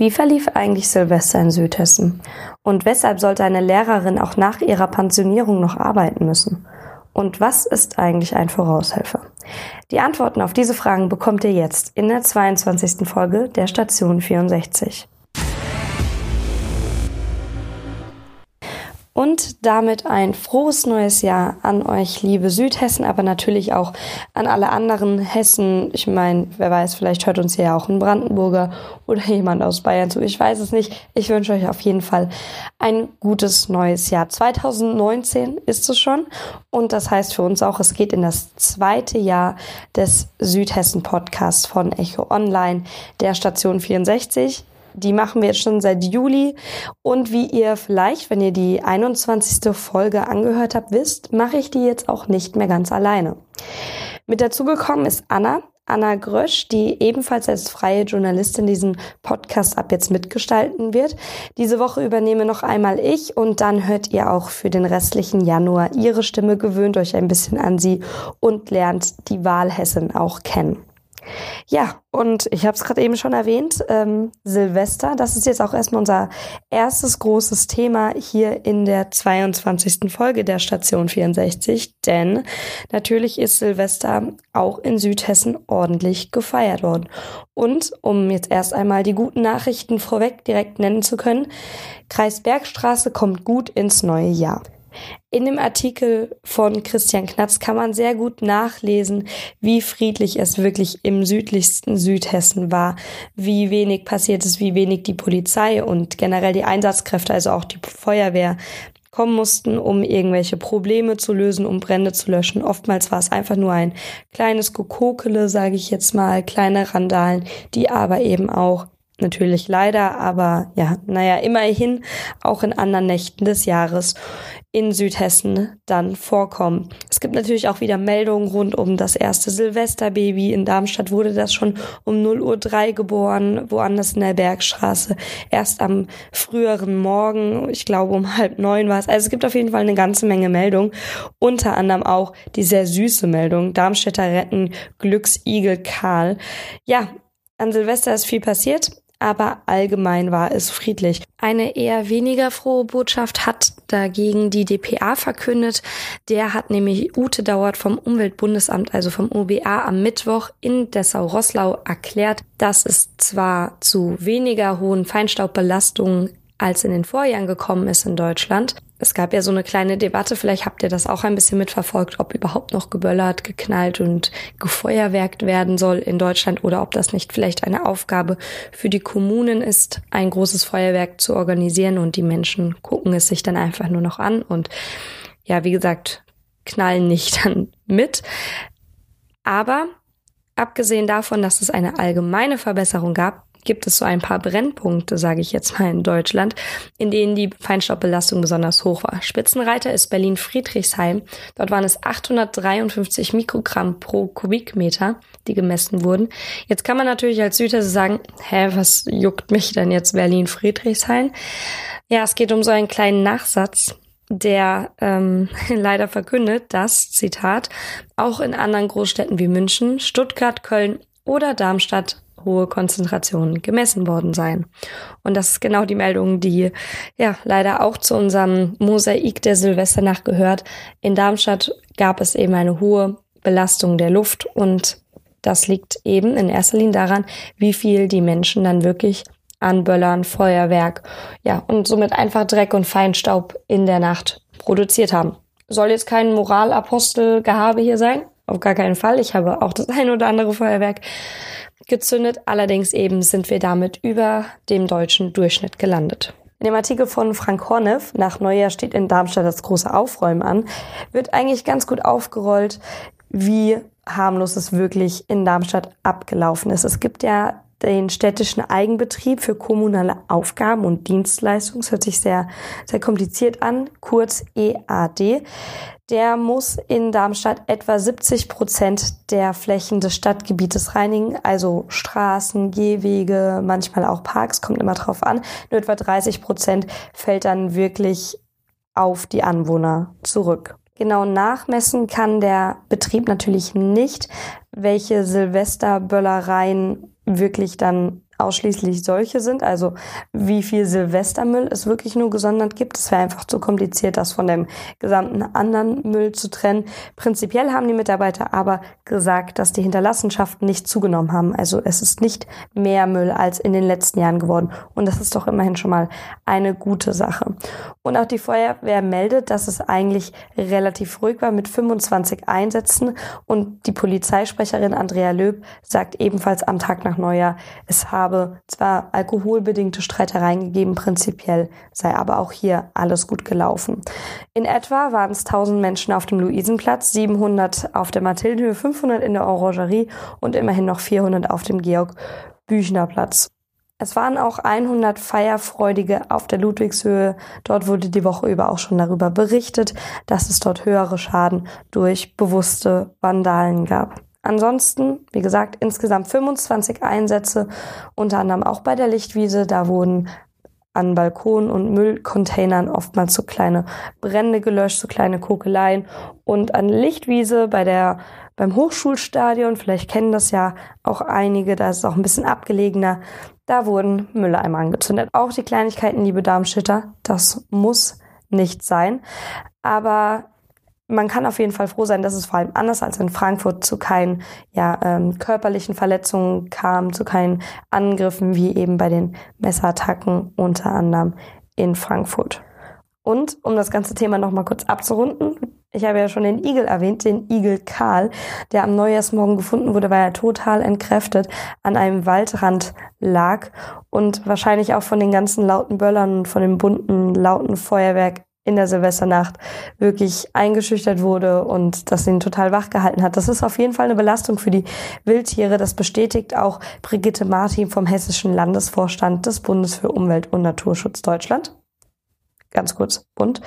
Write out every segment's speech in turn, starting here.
Wie verlief eigentlich Silvester in Südhessen? Und weshalb sollte eine Lehrerin auch nach ihrer Pensionierung noch arbeiten müssen? Und was ist eigentlich ein Voraushelfer? Die Antworten auf diese Fragen bekommt ihr jetzt in der 22. Folge der Station 64. Und damit ein frohes neues Jahr an euch, liebe Südhessen, aber natürlich auch an alle anderen Hessen. Ich meine, wer weiß, vielleicht hört uns ja auch ein Brandenburger oder jemand aus Bayern zu. Ich weiß es nicht. Ich wünsche euch auf jeden Fall ein gutes neues Jahr. 2019 ist es schon und das heißt für uns auch, es geht in das zweite Jahr des Südhessen Podcasts von Echo Online, der Station 64. Die machen wir jetzt schon seit Juli. Und wie ihr vielleicht, wenn ihr die 21. Folge angehört habt, wisst, mache ich die jetzt auch nicht mehr ganz alleine. Mit dazugekommen ist Anna. Anna Grösch, die ebenfalls als freie Journalistin diesen Podcast ab jetzt mitgestalten wird. Diese Woche übernehme noch einmal ich und dann hört ihr auch für den restlichen Januar ihre Stimme, gewöhnt euch ein bisschen an sie und lernt die Wahlhessin auch kennen. Ja, und ich habe es gerade eben schon erwähnt, ähm, Silvester, das ist jetzt auch erstmal unser erstes großes Thema hier in der 22. Folge der Station 64, denn natürlich ist Silvester auch in Südhessen ordentlich gefeiert worden. Und um jetzt erst einmal die guten Nachrichten vorweg direkt nennen zu können, Kreis Bergstraße kommt gut ins neue Jahr. In dem Artikel von Christian Knatz kann man sehr gut nachlesen, wie friedlich es wirklich im südlichsten Südhessen war, wie wenig passiert ist, wie wenig die Polizei und generell die Einsatzkräfte, also auch die Feuerwehr, kommen mussten, um irgendwelche Probleme zu lösen, um Brände zu löschen. Oftmals war es einfach nur ein kleines Gekokele, sage ich jetzt mal, kleine Randalen, die aber eben auch natürlich leider, aber ja, naja, immerhin auch in anderen Nächten des Jahres in Südhessen dann vorkommen. Es gibt natürlich auch wieder Meldungen rund um das erste Silvesterbaby. In Darmstadt wurde das schon um 0 Uhr 3 geboren, woanders in der Bergstraße. Erst am früheren Morgen, ich glaube um halb neun war es. Also es gibt auf jeden Fall eine ganze Menge Meldungen. Unter anderem auch die sehr süße Meldung. Darmstädter retten Glücksigel Karl. Ja, an Silvester ist viel passiert aber allgemein war es friedlich. Eine eher weniger frohe Botschaft hat dagegen die DPA verkündet. Der hat nämlich Ute Dauert vom Umweltbundesamt, also vom OBA, am Mittwoch in Dessau-Rosslau erklärt, dass es zwar zu weniger hohen Feinstaubbelastungen als in den Vorjahren gekommen ist in Deutschland, es gab ja so eine kleine Debatte, vielleicht habt ihr das auch ein bisschen mitverfolgt, ob überhaupt noch geböllert, geknallt und gefeuerwerkt werden soll in Deutschland oder ob das nicht vielleicht eine Aufgabe für die Kommunen ist, ein großes Feuerwerk zu organisieren und die Menschen gucken es sich dann einfach nur noch an und ja, wie gesagt, knallen nicht dann mit. Aber abgesehen davon, dass es eine allgemeine Verbesserung gab, gibt es so ein paar Brennpunkte, sage ich jetzt mal in Deutschland, in denen die Feinstaubbelastung besonders hoch war. Spitzenreiter ist Berlin-Friedrichshain. Dort waren es 853 Mikrogramm pro Kubikmeter, die gemessen wurden. Jetzt kann man natürlich als Süder sagen, hä, was juckt mich denn jetzt Berlin-Friedrichshain? Ja, es geht um so einen kleinen Nachsatz der ähm, leider verkündet, dass, Zitat, auch in anderen Großstädten wie München, Stuttgart, Köln oder Darmstadt hohe Konzentrationen gemessen worden seien. Und das ist genau die Meldung, die ja leider auch zu unserem Mosaik der Silvesternacht gehört. In Darmstadt gab es eben eine hohe Belastung der Luft und das liegt eben in erster Linie daran, wie viel die Menschen dann wirklich an Böllern, Feuerwerk, ja, und somit einfach Dreck und Feinstaub in der Nacht produziert haben. Soll jetzt kein Moralapostel-Gehabe hier sein? Auf gar keinen Fall. Ich habe auch das ein oder andere Feuerwerk gezündet, allerdings eben sind wir damit über dem deutschen Durchschnitt gelandet. In dem Artikel von Frank Horneff, nach Neujahr steht in Darmstadt das große Aufräumen an, wird eigentlich ganz gut aufgerollt, wie harmlos es wirklich in Darmstadt abgelaufen ist. Es gibt ja den städtischen Eigenbetrieb für kommunale Aufgaben und Dienstleistungen. Das hört sich sehr, sehr kompliziert an, kurz EAD. Der muss in Darmstadt etwa 70 Prozent der Flächen des Stadtgebietes reinigen, also Straßen, Gehwege, manchmal auch Parks, kommt immer drauf an. Nur etwa 30 Prozent fällt dann wirklich auf die Anwohner zurück. Genau nachmessen kann der Betrieb natürlich nicht, welche Silvesterböllereien wirklich dann ausschließlich solche sind, also wie viel Silvestermüll es wirklich nur gesondert gibt. Es wäre einfach zu kompliziert, das von dem gesamten anderen Müll zu trennen. Prinzipiell haben die Mitarbeiter aber gesagt, dass die Hinterlassenschaften nicht zugenommen haben. Also es ist nicht mehr Müll als in den letzten Jahren geworden. Und das ist doch immerhin schon mal eine gute Sache. Und auch die Feuerwehr meldet, dass es eigentlich relativ ruhig war mit 25 Einsätzen. Und die Polizeisprecherin Andrea Löb sagt ebenfalls am Tag nach Neujahr, es habe zwar alkoholbedingte Streitereien gegeben, prinzipiell sei aber auch hier alles gut gelaufen. In etwa waren es 1000 Menschen auf dem Luisenplatz, 700 auf der Mathildenhöhe, 500 in der Orangerie und immerhin noch 400 auf dem Georg-Büchner-Platz. Es waren auch 100 Feierfreudige auf der Ludwigshöhe. Dort wurde die Woche über auch schon darüber berichtet, dass es dort höhere Schaden durch bewusste Vandalen gab. Ansonsten, wie gesagt, insgesamt 25 Einsätze, unter anderem auch bei der Lichtwiese. Da wurden an Balkonen und Müllcontainern oftmals so kleine Brände gelöscht, so kleine Kokeleien. Und an Lichtwiese bei der, beim Hochschulstadion, vielleicht kennen das ja auch einige, da ist es auch ein bisschen abgelegener, da wurden Mülleimer angezündet. Auch die Kleinigkeiten, liebe Darmschitter, das muss nicht sein. Aber man kann auf jeden Fall froh sein, dass es vor allem anders als in Frankfurt zu keinen ja, ähm, körperlichen Verletzungen kam, zu keinen Angriffen wie eben bei den Messerattacken unter anderem in Frankfurt. Und um das ganze Thema nochmal kurz abzurunden, ich habe ja schon den Igel erwähnt, den Igel Karl, der am Neujahrsmorgen gefunden wurde, weil er total entkräftet an einem Waldrand lag und wahrscheinlich auch von den ganzen lauten Böllern und von dem bunten, lauten Feuerwerk in der Silvesternacht wirklich eingeschüchtert wurde und das ihn total wach gehalten hat. Das ist auf jeden Fall eine Belastung für die Wildtiere. Das bestätigt auch Brigitte Martin vom Hessischen Landesvorstand des Bundes für Umwelt und Naturschutz Deutschland. Ganz kurz. Und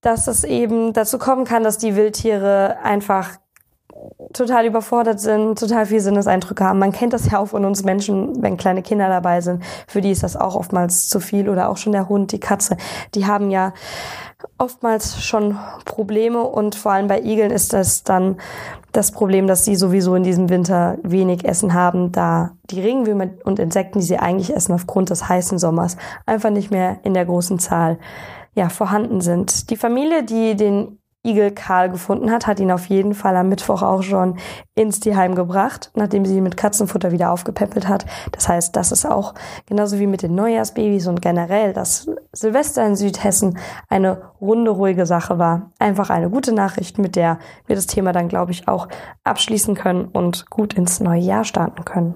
dass es eben dazu kommen kann, dass die Wildtiere einfach total überfordert sind, total viel Sinneseindrücke haben. Man kennt das ja auch von uns Menschen, wenn kleine Kinder dabei sind. Für die ist das auch oftmals zu viel oder auch schon der Hund, die Katze. Die haben ja oftmals schon Probleme und vor allem bei Igeln ist das dann das Problem, dass sie sowieso in diesem Winter wenig Essen haben, da die Regenwürmer und Insekten, die sie eigentlich essen aufgrund des heißen Sommers, einfach nicht mehr in der großen Zahl ja, vorhanden sind. Die Familie, die den Igel Karl gefunden hat, hat ihn auf jeden Fall am Mittwoch auch schon ins Tierheim gebracht, nachdem sie ihn mit Katzenfutter wieder aufgepäppelt hat. Das heißt, das ist auch genauso wie mit den Neujahrsbabys und generell, dass Silvester in Südhessen eine runde, ruhige Sache war. Einfach eine gute Nachricht, mit der wir das Thema dann, glaube ich, auch abschließen können und gut ins neue Jahr starten können.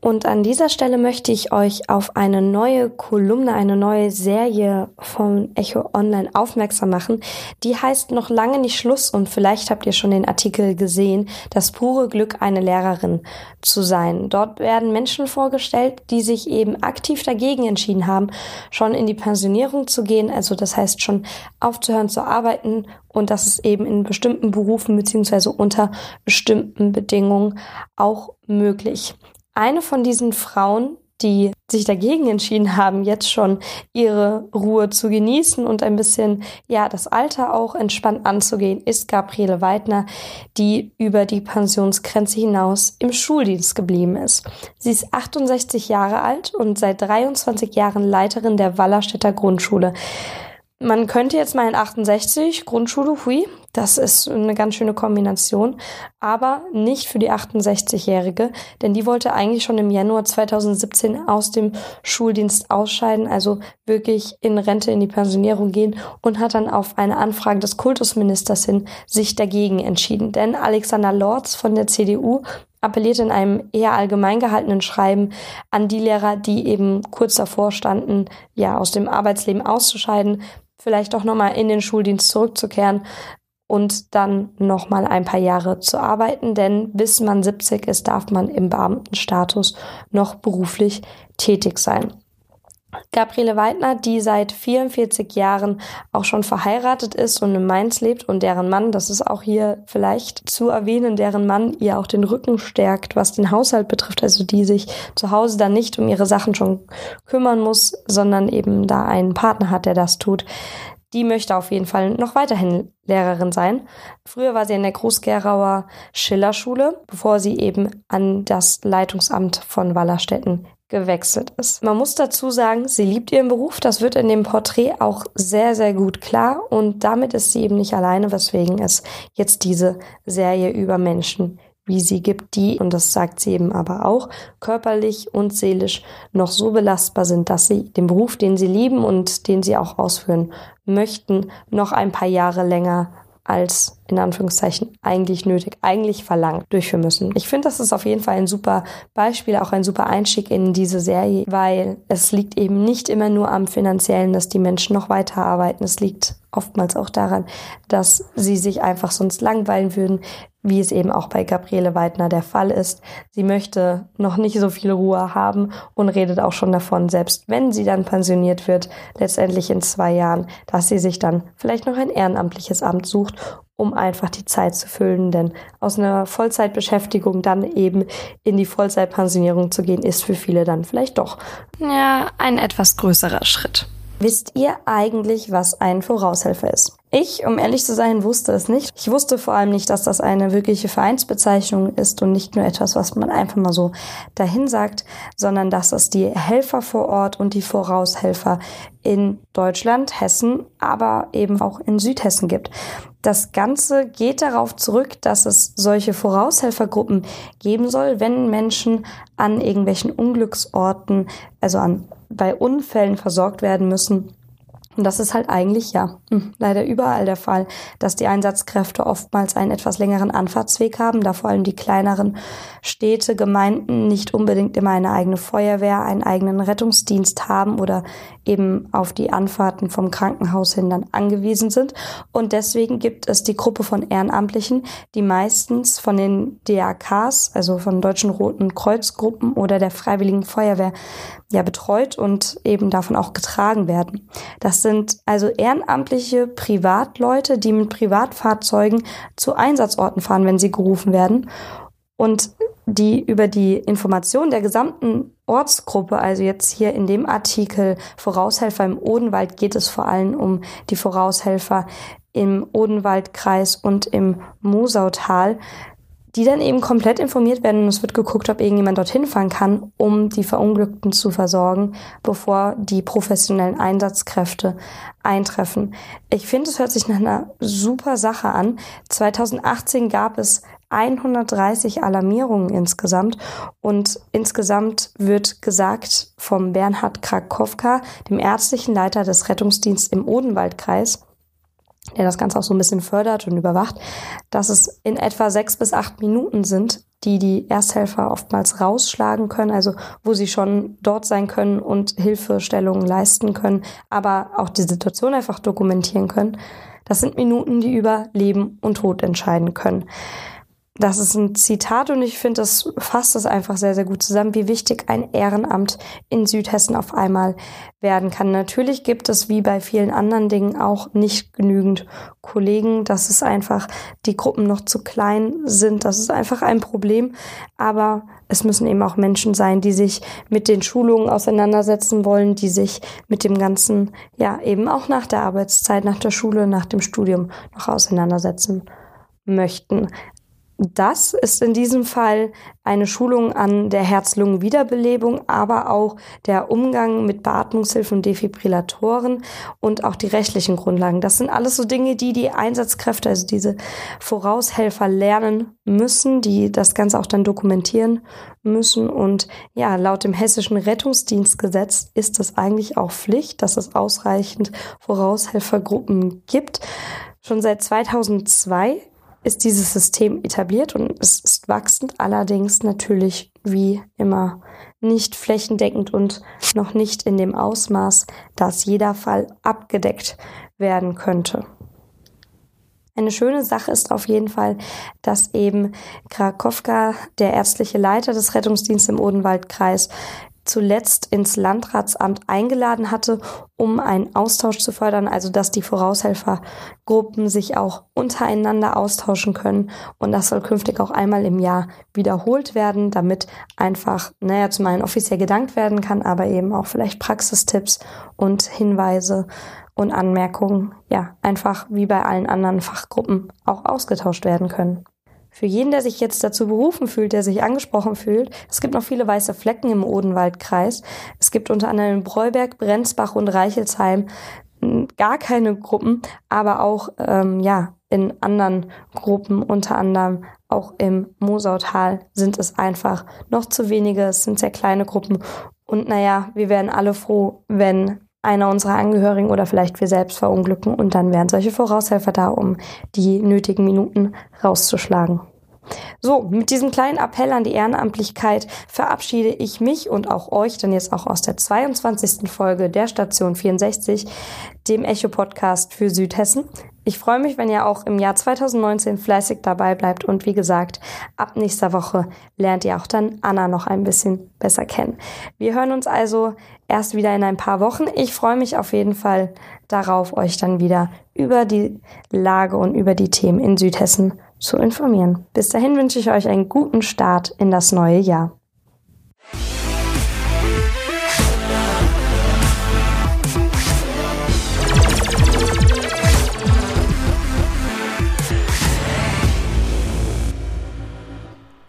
Und an dieser Stelle möchte ich euch auf eine neue Kolumne, eine neue Serie von Echo Online aufmerksam machen. Die heißt noch lange nicht Schluss und vielleicht habt ihr schon den Artikel gesehen, das pure Glück, eine Lehrerin zu sein. Dort werden Menschen vorgestellt, die sich eben aktiv dagegen entschieden haben, schon in die Pensionierung zu gehen, also das heißt schon aufzuhören zu arbeiten und das ist eben in bestimmten Berufen beziehungsweise unter bestimmten Bedingungen auch möglich eine von diesen Frauen, die sich dagegen entschieden haben, jetzt schon ihre Ruhe zu genießen und ein bisschen, ja, das Alter auch entspannt anzugehen, ist Gabriele Weidner, die über die Pensionsgrenze hinaus im Schuldienst geblieben ist. Sie ist 68 Jahre alt und seit 23 Jahren Leiterin der Wallerstädter Grundschule. Man könnte jetzt mal in 68 Grundschule, hui, das ist eine ganz schöne Kombination, aber nicht für die 68-Jährige, denn die wollte eigentlich schon im Januar 2017 aus dem Schuldienst ausscheiden, also wirklich in Rente in die Pensionierung gehen und hat dann auf eine Anfrage des Kultusministers hin sich dagegen entschieden. Denn Alexander Lorz von der CDU appelliert in einem eher allgemein gehaltenen Schreiben an die Lehrer, die eben kurz davor standen, ja, aus dem Arbeitsleben auszuscheiden, vielleicht auch nochmal in den Schuldienst zurückzukehren und dann nochmal ein paar Jahre zu arbeiten, denn bis man 70 ist, darf man im Beamtenstatus noch beruflich tätig sein. Gabriele Weidner, die seit 44 Jahren auch schon verheiratet ist und in Mainz lebt und deren Mann, das ist auch hier vielleicht zu erwähnen, deren Mann ihr auch den Rücken stärkt, was den Haushalt betrifft, also die sich zu Hause dann nicht um ihre Sachen schon kümmern muss, sondern eben da einen Partner hat, der das tut. die möchte auf jeden Fall noch weiterhin Lehrerin sein. Früher war sie in der Groß-Gerauer Schillerschule, bevor sie eben an das Leitungsamt von Wallerstetten gewechselt ist. Man muss dazu sagen, sie liebt ihren Beruf. Das wird in dem Porträt auch sehr, sehr gut klar. Und damit ist sie eben nicht alleine, weswegen es jetzt diese Serie über Menschen wie sie gibt, die, und das sagt sie eben aber auch, körperlich und seelisch noch so belastbar sind, dass sie den Beruf, den sie lieben und den sie auch ausführen möchten, noch ein paar Jahre länger als in Anführungszeichen eigentlich nötig, eigentlich verlangt durchführen müssen. Ich finde, das ist auf jeden Fall ein super Beispiel, auch ein super Einstieg in diese Serie, weil es liegt eben nicht immer nur am finanziellen, dass die Menschen noch weiter arbeiten. Es liegt oftmals auch daran, dass sie sich einfach sonst langweilen würden, wie es eben auch bei Gabriele Weidner der Fall ist. Sie möchte noch nicht so viel Ruhe haben und redet auch schon davon, selbst wenn sie dann pensioniert wird, letztendlich in zwei Jahren, dass sie sich dann vielleicht noch ein ehrenamtliches Amt sucht, um einfach die Zeit zu füllen. Denn aus einer Vollzeitbeschäftigung dann eben in die Vollzeitpensionierung zu gehen, ist für viele dann vielleicht doch ja ein etwas größerer Schritt. Wisst ihr eigentlich, was ein Voraushelfer ist? Ich, um ehrlich zu sein, wusste es nicht. Ich wusste vor allem nicht, dass das eine wirkliche Vereinsbezeichnung ist und nicht nur etwas, was man einfach mal so dahin sagt, sondern dass es die Helfer vor Ort und die Voraushelfer in Deutschland, Hessen, aber eben auch in Südhessen gibt. Das Ganze geht darauf zurück, dass es solche Voraushelfergruppen geben soll, wenn Menschen an irgendwelchen Unglücksorten, also an bei Unfällen versorgt werden müssen. Und das ist halt eigentlich ja hm, leider überall der Fall, dass die Einsatzkräfte oftmals einen etwas längeren Anfahrtsweg haben, da vor allem die kleineren Städte, Gemeinden nicht unbedingt immer eine eigene Feuerwehr, einen eigenen Rettungsdienst haben oder eben auf die Anfahrten vom Krankenhaus hin dann angewiesen sind. Und deswegen gibt es die Gruppe von Ehrenamtlichen, die meistens von den DAKs, also von Deutschen Roten Kreuzgruppen oder der Freiwilligen Feuerwehr ja betreut und eben davon auch getragen werden. Das sind also ehrenamtliche Privatleute, die mit Privatfahrzeugen zu Einsatzorten fahren, wenn sie gerufen werden. Und die über die Information der gesamten Ortsgruppe, also jetzt hier in dem Artikel Voraushelfer im Odenwald geht es vor allem um die Voraushelfer im Odenwaldkreis und im Mosautal, die dann eben komplett informiert werden und es wird geguckt, ob irgendjemand dorthin fahren kann, um die Verunglückten zu versorgen, bevor die professionellen Einsatzkräfte eintreffen. Ich finde, es hört sich nach einer super Sache an. 2018 gab es 130 Alarmierungen insgesamt und insgesamt wird gesagt vom Bernhard Krakowka, dem ärztlichen Leiter des Rettungsdienstes im Odenwaldkreis, der das Ganze auch so ein bisschen fördert und überwacht, dass es in etwa sechs bis acht Minuten sind, die die Ersthelfer oftmals rausschlagen können, also wo sie schon dort sein können und Hilfestellungen leisten können, aber auch die Situation einfach dokumentieren können. Das sind Minuten, die über Leben und Tod entscheiden können das ist ein Zitat und ich finde, das fasst es einfach sehr, sehr gut zusammen, wie wichtig ein Ehrenamt in Südhessen auf einmal werden kann. Natürlich gibt es wie bei vielen anderen Dingen auch nicht genügend Kollegen, dass es einfach die Gruppen noch zu klein sind. Das ist einfach ein Problem. Aber es müssen eben auch Menschen sein, die sich mit den Schulungen auseinandersetzen wollen, die sich mit dem Ganzen, ja, eben auch nach der Arbeitszeit, nach der Schule, nach dem Studium noch auseinandersetzen möchten. Das ist in diesem Fall eine Schulung an der Herz-Lungen-Wiederbelebung, aber auch der Umgang mit Beatmungshilfen und Defibrillatoren und auch die rechtlichen Grundlagen. Das sind alles so Dinge, die die Einsatzkräfte, also diese Voraushelfer lernen müssen, die das Ganze auch dann dokumentieren müssen. Und ja, laut dem hessischen Rettungsdienstgesetz ist es eigentlich auch Pflicht, dass es ausreichend Voraushelfergruppen gibt. Schon seit 2002 ist dieses System etabliert und es ist wachsend, allerdings natürlich wie immer nicht flächendeckend und noch nicht in dem Ausmaß, dass jeder Fall abgedeckt werden könnte. Eine schöne Sache ist auf jeden Fall, dass eben Krakowka, der ärztliche Leiter des Rettungsdienstes im Odenwaldkreis, zuletzt ins Landratsamt eingeladen hatte, um einen Austausch zu fördern, also dass die Voraushelfergruppen sich auch untereinander austauschen können. Und das soll künftig auch einmal im Jahr wiederholt werden, damit einfach, naja, zum einen offiziell gedankt werden kann, aber eben auch vielleicht Praxistipps und Hinweise und Anmerkungen, ja, einfach wie bei allen anderen Fachgruppen auch ausgetauscht werden können. Für jeden, der sich jetzt dazu berufen fühlt, der sich angesprochen fühlt, es gibt noch viele weiße Flecken im Odenwaldkreis. Es gibt unter anderem Breuberg, Brenzbach und Reichelsheim hm, gar keine Gruppen, aber auch ähm, ja in anderen Gruppen, unter anderem auch im Mosautal, sind es einfach noch zu wenige. Es sind sehr kleine Gruppen. Und naja, wir wären alle froh, wenn einer unserer Angehörigen oder vielleicht wir selbst verunglücken und dann wären solche Voraushelfer da, um die nötigen Minuten rauszuschlagen. So, mit diesem kleinen Appell an die Ehrenamtlichkeit verabschiede ich mich und auch euch dann jetzt auch aus der 22. Folge der Station 64, dem Echo-Podcast für Südhessen. Ich freue mich, wenn ihr auch im Jahr 2019 fleißig dabei bleibt und wie gesagt, ab nächster Woche lernt ihr auch dann Anna noch ein bisschen besser kennen. Wir hören uns also erst wieder in ein paar Wochen. Ich freue mich auf jeden Fall darauf, euch dann wieder über die Lage und über die Themen in Südhessen zu informieren. Bis dahin wünsche ich euch einen guten Start in das neue Jahr.